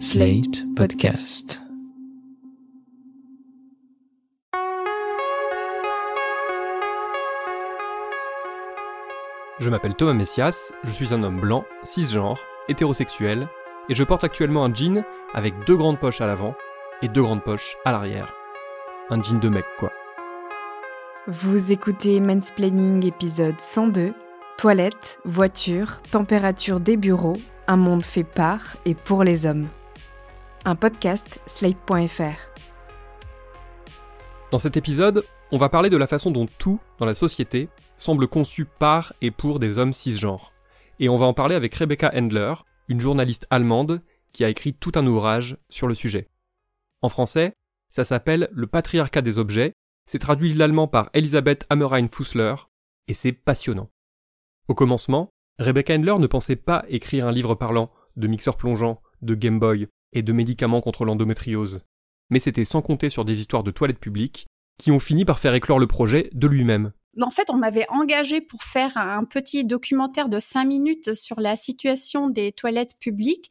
Slate Podcast. Je m'appelle Thomas Messias, je suis un homme blanc, cisgenre, hétérosexuel, et je porte actuellement un jean avec deux grandes poches à l'avant et deux grandes poches à l'arrière. Un jean de mec, quoi. Vous écoutez Mansplaining épisode 102 Toilettes, voitures, température des bureaux, un monde fait par et pour les hommes. Un podcast slate.fr. Dans cet épisode, on va parler de la façon dont tout dans la société semble conçu par et pour des hommes cisgenres. Et on va en parler avec Rebecca Endler, une journaliste allemande qui a écrit tout un ouvrage sur le sujet. En français, ça s'appelle Le patriarcat des objets, c'est traduit de l'allemand par Elisabeth Hammerhein Fussler, et c'est passionnant. Au commencement, Rebecca Endler ne pensait pas écrire un livre parlant de mixeurs plongeants, de Game Boy et de médicaments contre l'endométriose. Mais c'était sans compter sur des histoires de toilettes publiques qui ont fini par faire éclore le projet de lui-même. En fait, on m'avait engagé pour faire un petit documentaire de cinq minutes sur la situation des toilettes publiques.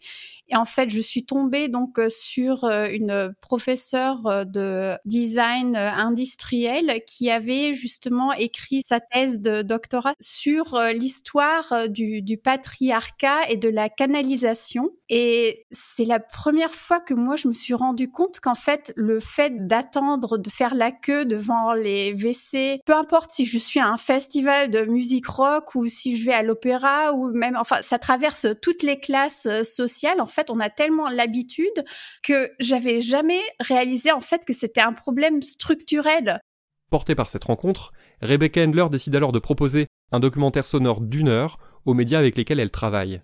Et en fait, je suis tombée donc euh, sur euh, une professeure euh, de design industriel qui avait justement écrit sa thèse de doctorat sur l'histoire du, patriarcat et de la canalisation. Et c'est la première fois que moi je me suis rendu compte qu'en fait le fait d'attendre de faire la queue devant les WC, peu importe si je suis à un festival de musique rock ou si je vais à l'opéra ou même enfin ça traverse toutes les classes sociales en fait, on a tellement l'habitude que j'avais jamais réalisé en fait que c'était un problème structurel. Portée par cette rencontre, Rebecca Endler décide alors de proposer un documentaire sonore d'une heure aux médias avec lesquels elle travaille.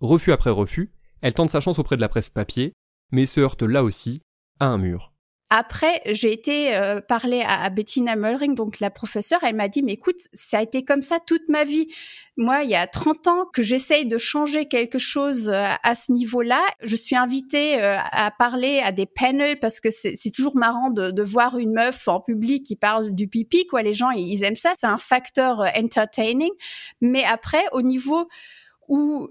Refus après refus, elle tente sa chance auprès de la presse papier, mais se heurte là aussi à un mur. Après, j'ai été euh, parler à, Bettina Mullring, donc la professeure, elle m'a dit, mais écoute, ça a été comme ça toute ma vie. Moi, il y a 30 ans que j'essaye de changer quelque chose euh, à ce niveau-là. Je suis invitée euh, à parler à des panels parce que c'est toujours marrant de, de, voir une meuf en public qui parle du pipi, quoi. Les gens, ils aiment ça. C'est un facteur entertaining. Mais après, au niveau où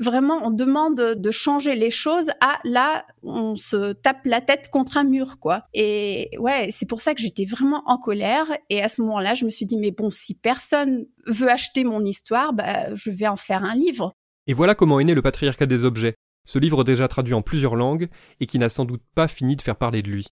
vraiment on demande de changer les choses à là on se tape la tête contre un mur quoi. Et ouais c'est pour ça que j'étais vraiment en colère. Et à ce moment-là je me suis dit mais bon si personne veut acheter mon histoire bah je vais en faire un livre. Et voilà comment est né le patriarcat des objets. Ce livre déjà traduit en plusieurs langues et qui n'a sans doute pas fini de faire parler de lui.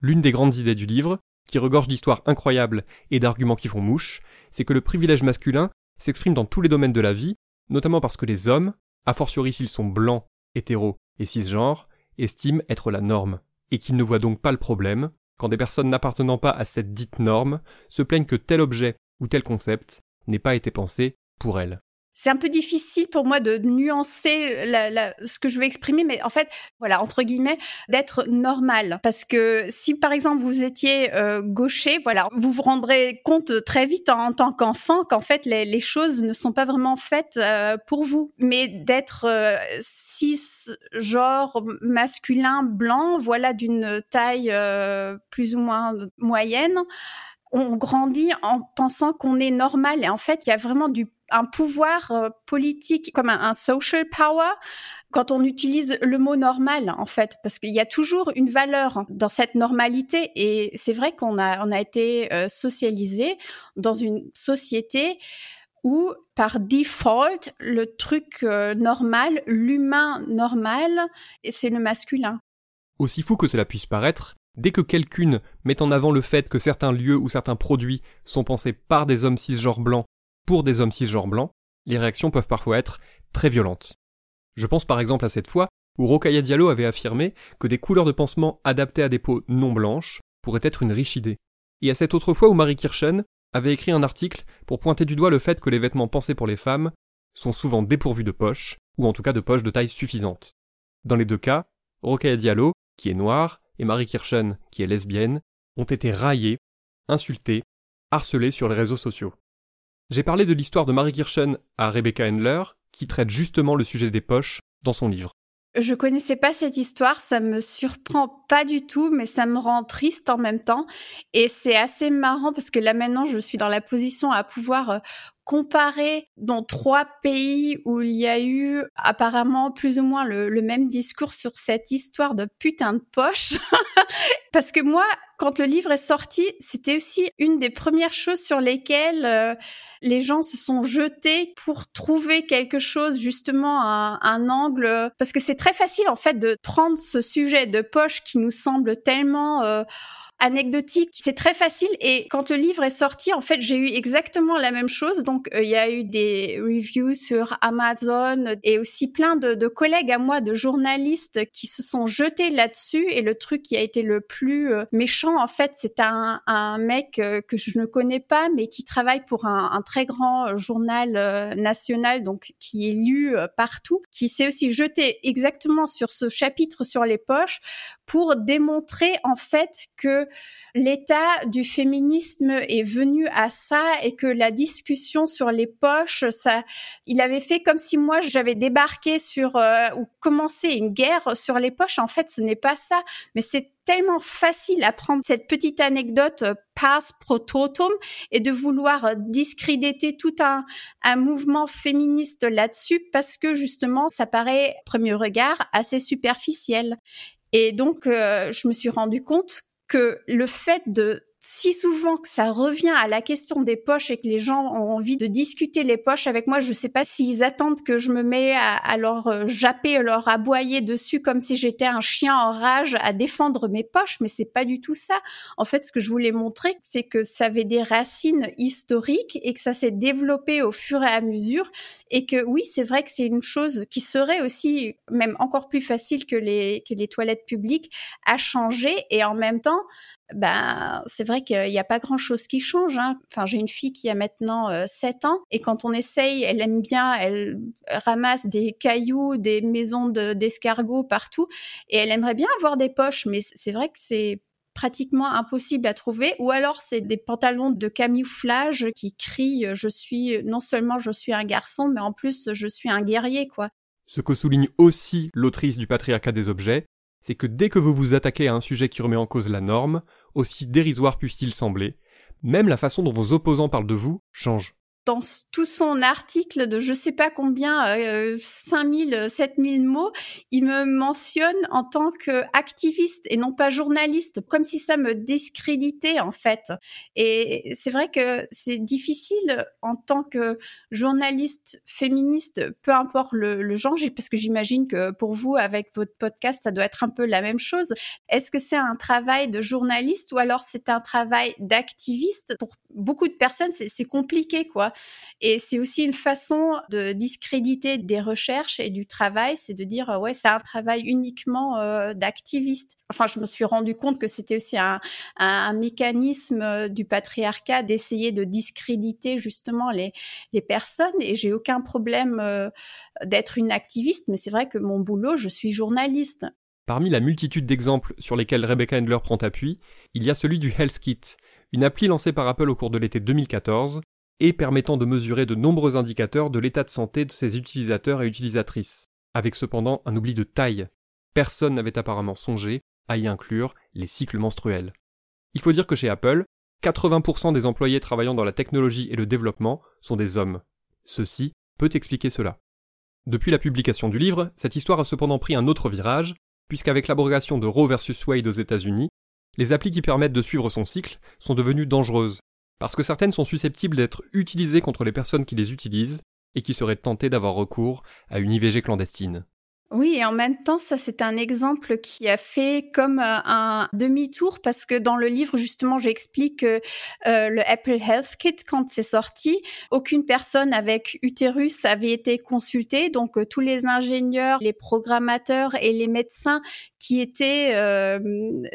L'une des grandes idées du livre qui regorge d'histoires incroyables et d'arguments qui font mouche c'est que le privilège masculin s'exprime dans tous les domaines de la vie notamment parce que les hommes, a fortiori s'ils sont blancs, hétéros et cisgenres, estiment être la norme, et qu'ils ne voient donc pas le problème. Quand des personnes n'appartenant pas à cette dite norme se plaignent que tel objet ou tel concept n'ait pas été pensé pour elles c'est un peu difficile pour moi de nuancer la, la, ce que je veux exprimer, mais en fait, voilà, entre guillemets, d'être normal. Parce que si, par exemple, vous étiez euh, gaucher, voilà, vous vous rendrez compte très vite en, tant qu'enfant qu'en fait, les, les, choses ne sont pas vraiment faites euh, pour vous. Mais d'être euh, cis, genre masculin, blanc, voilà, d'une taille euh, plus ou moins moyenne, on grandit en pensant qu'on est normal. Et en fait, il y a vraiment du un pouvoir euh, politique comme un, social power quand on utilise le mot normal en fait parce qu'il y a toujours une valeur dans cette normalité et c'est vrai qu'on a été euh, socialisé dans une société où par default le truc euh, normal, l'humain normal, c'est le masculin. Aussi fou que cela puisse paraître, dès que quelqu'une met en avant le fait que certains lieux ou certains produits sont pensés par des hommes cisgenres blancs pour des hommes cisgenres blancs, les réactions peuvent parfois être très violentes. Je pense par exemple à cette fois où Rokaya Diallo avait affirmé que des couleurs de pansement adaptées à des peaux non blanches pourraient être une riche idée. Et à cette autre fois où Marie Kirchen avait écrit un article pour pointer du doigt le fait que les vêtements pensés pour les femmes sont souvent dépourvus de poches, ou en tout cas de poches de taille suffisante. Dans les deux cas, Rokaya Diallo, qui est noire, et Marie Kirchen, qui est lesbienne, ont été raillés, insultés, harcelés sur les réseaux sociaux. J'ai parlé de l'histoire de Marie Kirchen à Rebecca Endler, qui traite justement le sujet des poches dans son livre. Je connaissais pas cette histoire, ça me surprend pas du tout, mais ça me rend triste en même temps. Et c'est assez marrant parce que là maintenant, je suis dans la position à pouvoir comparer dans trois pays où il y a eu apparemment plus ou moins le, même discours sur cette histoire de putain de poche. Parce que moi, quand le livre est sorti, c'était aussi une des premières choses sur lesquelles euh, les gens se sont jetés pour trouver quelque chose, justement, un, un angle. Parce que c'est très facile, en fait, de prendre ce sujet de poche qui nous semble tellement... Euh, anecdotique. C'est très facile et quand le livre est sorti, en fait, j'ai eu exactement la même chose. Donc, euh, il y a eu des reviews sur Amazon et aussi plein de, collègues à moi, de journalistes qui se sont jetés là-dessus. Et le truc qui a été le plus euh, méchant, en fait, c'est un, mec euh, que je ne connais pas, mais qui travaille pour un très grand journal national, donc qui est lu partout, qui s'est aussi jeté exactement sur ce chapitre sur les poches pour démontrer en fait que l'état du féminisme est venu à ça et que la discussion sur les poches, ça, il avait fait comme si moi j'avais débarqué sur euh, ou commencé une guerre sur les poches. En fait, ce n'est pas ça, mais c'est tellement facile à prendre cette petite anecdote euh, passe pro totum et de vouloir euh, discréditer tout un, mouvement féministe là-dessus parce que justement ça paraît premier regard assez superficiel. Et donc, je me suis rendu compte que le fait de si souvent que ça revient à la question des poches et que les gens ont envie de discuter les poches avec moi, je sais pas s'ils attendent que je me mets à, leur euh, japper, leur aboyer dessus comme si j'étais un chien en rage à défendre mes poches, mais c'est pas du tout ça. En fait, ce que je voulais montrer, c'est que ça avait des racines historiques et que ça s'est développé au fur et à mesure et que oui, c'est vrai que c'est une chose qui serait aussi même encore plus facile que les toilettes publiques à changer et en même temps ben c'est vrai qu'il n'y a pas grand chose qui change. Hein. Enfin, j'ai une fille qui a maintenant euh, 7 ans et quand on essaye, elle aime bien, elle ramasse des cailloux, des maisons d'escargots partout et elle aimerait bien avoir des poches, mais c'est vrai que c'est pratiquement impossible à trouver ou alors c'est des pantalons de camouflage qui crient je suis non seulement je suis un garçon mais en plus je suis un guerrier quoi. Ce que souligne aussi l'autrice du patriarcat des objets, c'est que dès que vous vous attaquez à un sujet qui remet en cause la norme, aussi dérisoire puisse-t-il sembler, même la façon dont vos opposants parlent de vous change dans tout son article de je sais pas combien, euh, 5000, 7000 mots, il me mentionne en tant qu'activiste et non pas journaliste, comme si ça me discréditait en fait. Et c'est vrai que c'est difficile en tant que journaliste féministe, peu importe le, le genre, parce que j'imagine que pour vous, avec votre podcast, ça doit être un peu la même chose. Est-ce que c'est un travail de journaliste ou alors c'est un travail d'activiste? Pour beaucoup de personnes, c'est compliqué, quoi. Et c'est aussi une façon de discréditer des recherches et du travail, c'est de dire ouais c'est un travail uniquement euh, d'activiste. Enfin, je me suis rendu compte que c'était aussi un, mécanisme euh, du patriarcat d'essayer de discréditer justement les, les personnes. Et j'ai aucun problème euh, d'être une activiste, mais c'est vrai que mon boulot, je suis journaliste. Parmi la multitude d'exemples sur lesquels Rebecca Handler prend appui, il y a celui du Health Kit, une appli lancée par Apple au cours de l'été 2014 et permettant de mesurer de nombreux indicateurs de l'état de santé de ses utilisateurs et utilisatrices, avec cependant un oubli de taille. Personne n'avait apparemment songé à y inclure les cycles menstruels. Il faut dire que chez Apple, 80% des employés travaillant dans la technologie et le développement sont des hommes. Ceci peut expliquer cela. Depuis la publication du livre, cette histoire a cependant pris un autre virage, puisqu'avec l'abrogation de Roe vs Wade aux États-Unis, les applis qui permettent de suivre son cycle sont devenues dangereuses parce que certaines sont susceptibles d'être utilisées contre les personnes qui les utilisent et qui seraient tentées d'avoir recours à une IVG clandestine. Oui, et en même temps, ça c'est un exemple qui a fait comme euh, un demi-tour parce que dans le livre justement, j'explique que euh, le Apple Health Kit quand c'est sorti, aucune personne avec utérus avait été consultée, donc euh, tous les ingénieurs, les programmateurs et les médecins qui étaient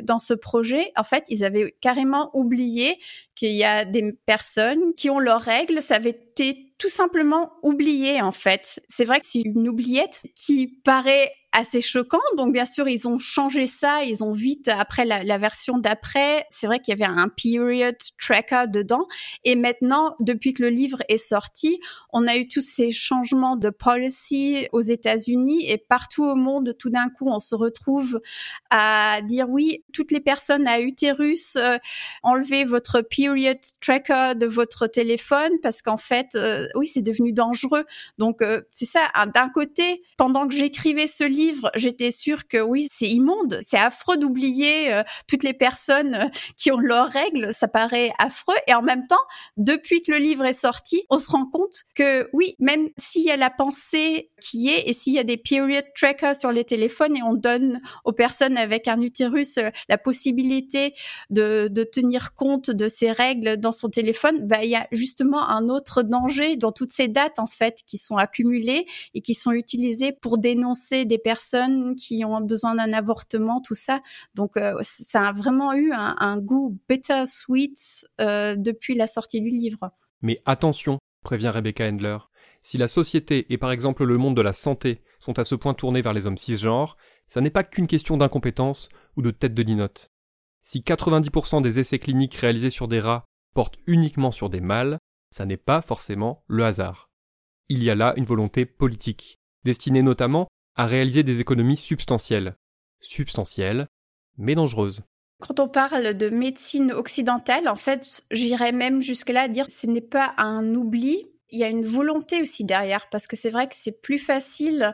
dans ce projet, en fait, ils avaient carrément oublié qu'il y a des personnes qui ont leurs règles, ça avait été tout simplement oublié en fait. C'est vrai que c'est une oubliette qui paraît assez choquant. Donc bien sûr, ils ont changé ça. Ils ont vite après la, version d'après. C'est vrai qu'il y avait un period tracker dedans. Et maintenant, depuis que le livre est sorti, on a eu tous ces changements de policy aux États-Unis et partout au monde. Tout d'un coup, on se retrouve à dire oui, toutes les personnes à utérus, euh, enlevez votre period tracker de votre téléphone parce qu'en fait, euh, oui, c'est devenu dangereux. Donc euh, c'est ça. D'un côté, pendant que j'écrivais ce livre, j'étais sûre que oui, c'est immonde, c'est affreux d'oublier euh, toutes les personnes euh, qui ont leurs règles, ça paraît affreux. Et en même temps, depuis que le livre est sorti, on se rend compte que oui, même s'il y a la pensée qui est et s'il y a des period trackers sur les téléphones et on donne aux personnes avec un utérus euh, la possibilité de, tenir compte de ces règles dans son téléphone, bah, il y a justement un autre danger dans toutes ces dates en fait qui sont accumulées et qui sont utilisées pour dénoncer des personnes qui ont besoin d'un avortement, tout ça. Donc euh, ça a vraiment eu un, goût bittersweet euh, depuis la sortie du livre. Mais attention, prévient Rebecca Handler, si la société et par exemple le monde de la santé sont à ce point tournés vers les hommes cisgenres, ça n'est pas qu'une question d'incompétence ou de tête de linotte. Si 90% des essais cliniques réalisés sur des rats portent uniquement sur des mâles, ça n'est pas forcément le hasard. Il y a là une volonté politique, destinée notamment à réaliser des économies substantielles. Substantielles, mais dangereuses. Quand on parle de médecine occidentale, en fait, j'irais même jusque-là à dire que ce n'est pas un oubli, il y a une volonté aussi derrière parce que c'est vrai que c'est plus facile.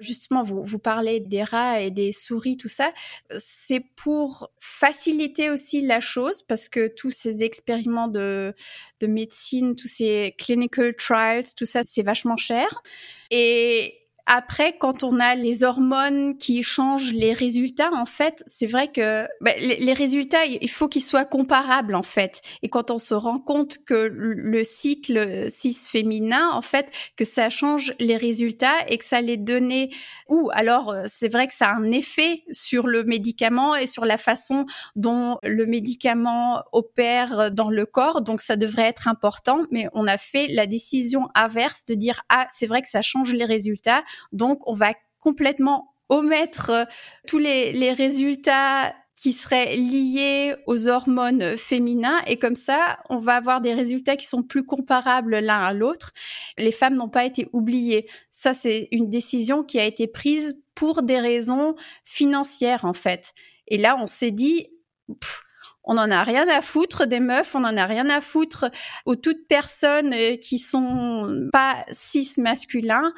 Justement, vous, vous parlez des rats et des souris, tout ça. C'est pour faciliter aussi la chose parce que tous ces expériments de, de médecine, tous ces clinical trials, tout ça, c'est vachement cher. Et après, quand on a les hormones qui changent les résultats, en fait, c'est vrai que bah, les, résultats, il faut qu'ils soient comparables, en fait. Et quand on se rend compte que le cycle cis féminin, en fait, que ça change les résultats et que ça les donnait ou alors euh, c'est vrai que ça a un effet sur le médicament et sur la façon dont le médicament opère dans le corps. Donc ça devrait être important, mais on a fait la décision inverse de dire ah c'est vrai que ça change les résultats donc, on va complètement omettre euh, tous les, les résultats qui seraient liés aux hormones féminins et comme ça, on va avoir des résultats qui sont plus comparables l'un à l'autre. Les femmes n'ont pas été oubliées. Ça, c'est une décision qui a été prise pour des raisons financières en fait. Et là, on s'est dit, on n'en a rien à foutre des meufs, on n'en a rien à foutre aux toutes personnes euh, qui sont pas cis masculins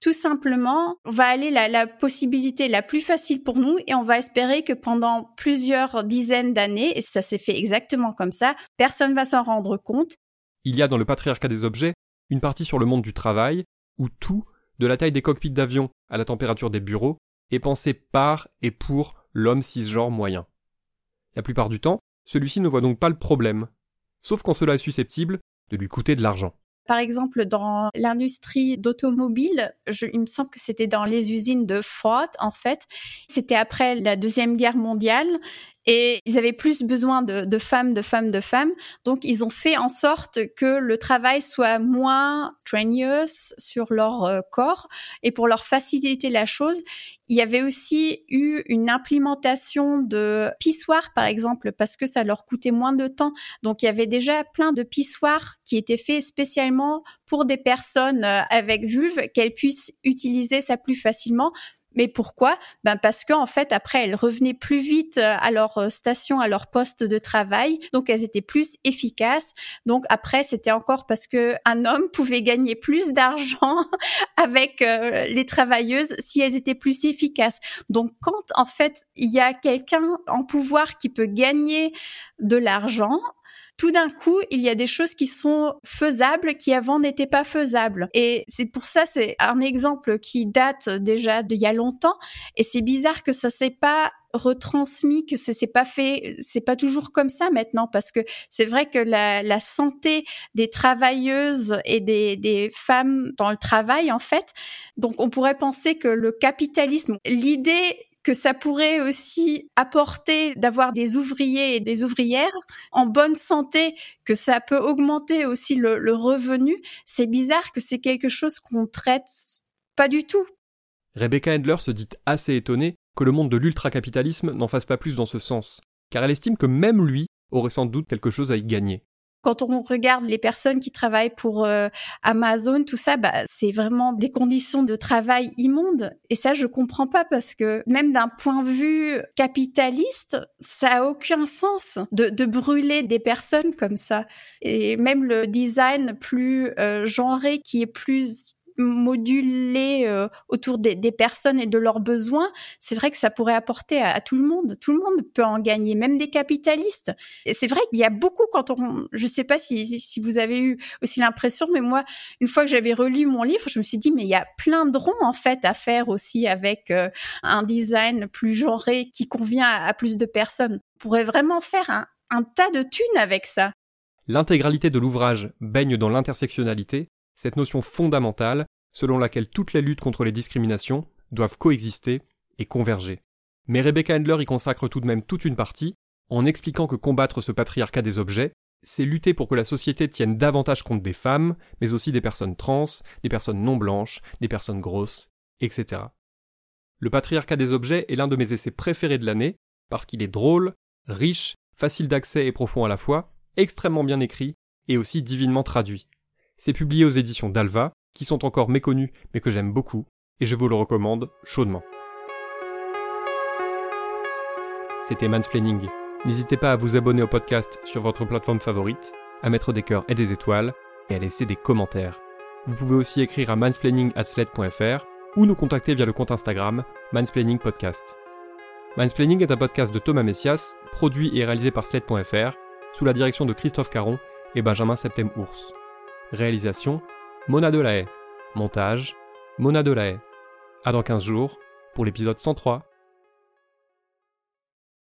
tout simplement, on va aller la, la possibilité la plus facile pour nous et on va espérer que pendant plusieurs dizaines d'années, et ça s'est fait exactement comme ça, personne va s'en rendre compte. Il y a dans le patriarcat des objets une partie sur le monde du travail où tout, de la taille des cockpits d'avion à la température des bureaux, est pensé par et pour l'homme cisgenre moyen. La plupart du temps, celui-ci ne voit donc pas le problème, sauf quand cela est susceptible de lui coûter de l'argent. Par exemple, dans l'industrie d'automobile, il me semble que c'était dans les usines de Ford, en fait. C'était après la Deuxième Guerre mondiale et ils avaient plus besoin de, de, femmes, de femmes, de femmes. Donc, ils ont fait en sorte que le travail soit moins strenuous sur leur euh, corps. Et pour leur faciliter la chose, il y avait aussi eu une implémentation de pissoirs, par exemple, parce que ça leur coûtait moins de temps. Donc, il y avait déjà plein de pissoirs qui étaient faits spécialement pour des personnes euh, avec vulve, qu'elles puissent utiliser ça plus facilement mais pourquoi? Ben parce qu'en fait après elles revenaient plus vite euh, à leur euh, station, à leur poste de travail, donc elles étaient plus efficaces. Donc après c'était encore parce que un homme pouvait gagner plus d'argent avec euh, les travailleuses si elles étaient plus efficaces. Donc quand en fait il y a quelqu'un en pouvoir qui peut gagner de l'argent, tout d'un coup, il y a des choses qui sont faisables qui avant n'étaient pas faisables. Et c'est pour ça, c'est un exemple qui date déjà d'il y a longtemps. Et c'est bizarre que ça s'est pas retransmis, que ça s'est pas fait, c'est pas toujours comme ça maintenant, parce que c'est vrai que la, santé des travailleuses et des femmes dans le travail, en fait, donc on pourrait penser que le capitalisme, l'idée que ça pourrait aussi apporter d'avoir des ouvriers et des ouvrières en bonne santé, que ça peut augmenter aussi le, revenu, c'est bizarre que c'est quelque chose qu'on traite pas du tout. Rebecca Handler se dit assez étonnée que le monde de l'ultracapitalisme n'en fasse pas plus dans ce sens, car elle estime que même lui aurait sans doute quelque chose à y gagner. Quand on regarde les personnes qui travaillent pour euh, Amazon, tout ça, bah, c'est vraiment des conditions de travail immondes. Et ça, je comprends pas parce que même d'un point de vue capitaliste, ça a aucun sens de, de, brûler des personnes comme ça. Et même le design plus euh, genré qui est plus moduler euh, autour des, personnes et de leurs besoins, c'est vrai que ça pourrait apporter à, tout le monde. Tout le monde peut en gagner, même des capitalistes. Et c'est vrai qu'il y a beaucoup quand on, je sais pas si, si vous avez eu aussi l'impression, mais moi, une fois que j'avais relu mon livre, je me suis dit, mais il y a plein de ronds en fait à faire aussi avec euh, un design plus genré qui convient à, plus de personnes. On pourrait vraiment faire un, un tas de thunes avec ça. L'intégralité de l'ouvrage baigne dans l'intersectionnalité, cette notion fondamentale selon laquelle toutes les luttes contre les discriminations doivent coexister et converger. Mais Rebecca Handler y consacre tout de même toute une partie, en expliquant que combattre ce patriarcat des objets, c'est lutter pour que la société tienne davantage compte des femmes, mais aussi des personnes trans, des personnes non blanches, des personnes grosses, etc. Le patriarcat des objets est l'un de mes essais préférés de l'année, parce qu'il est drôle, riche, facile d'accès et profond à la fois, extrêmement bien écrit, et aussi divinement traduit. C'est publié aux éditions d'Alva, qui sont encore méconnus mais que j'aime beaucoup, et je vous le recommande chaudement. C'était Mansplaining. N'hésitez pas à vous abonner au podcast sur votre plateforme favorite, à mettre des cœurs et des étoiles, et à laisser des commentaires. Vous pouvez aussi écrire à mansplaining@sled.fr ou nous contacter via le compte Instagram Mansplaining Podcast. Mansplaining est un podcast de Thomas Messias, produit et réalisé par sled.fr, sous la direction de Christophe Caron et Benjamin Septem-Ours. Réalisation Mona Delahaye. Montage Mona Delahaye. À dans 15 jours pour l'épisode 103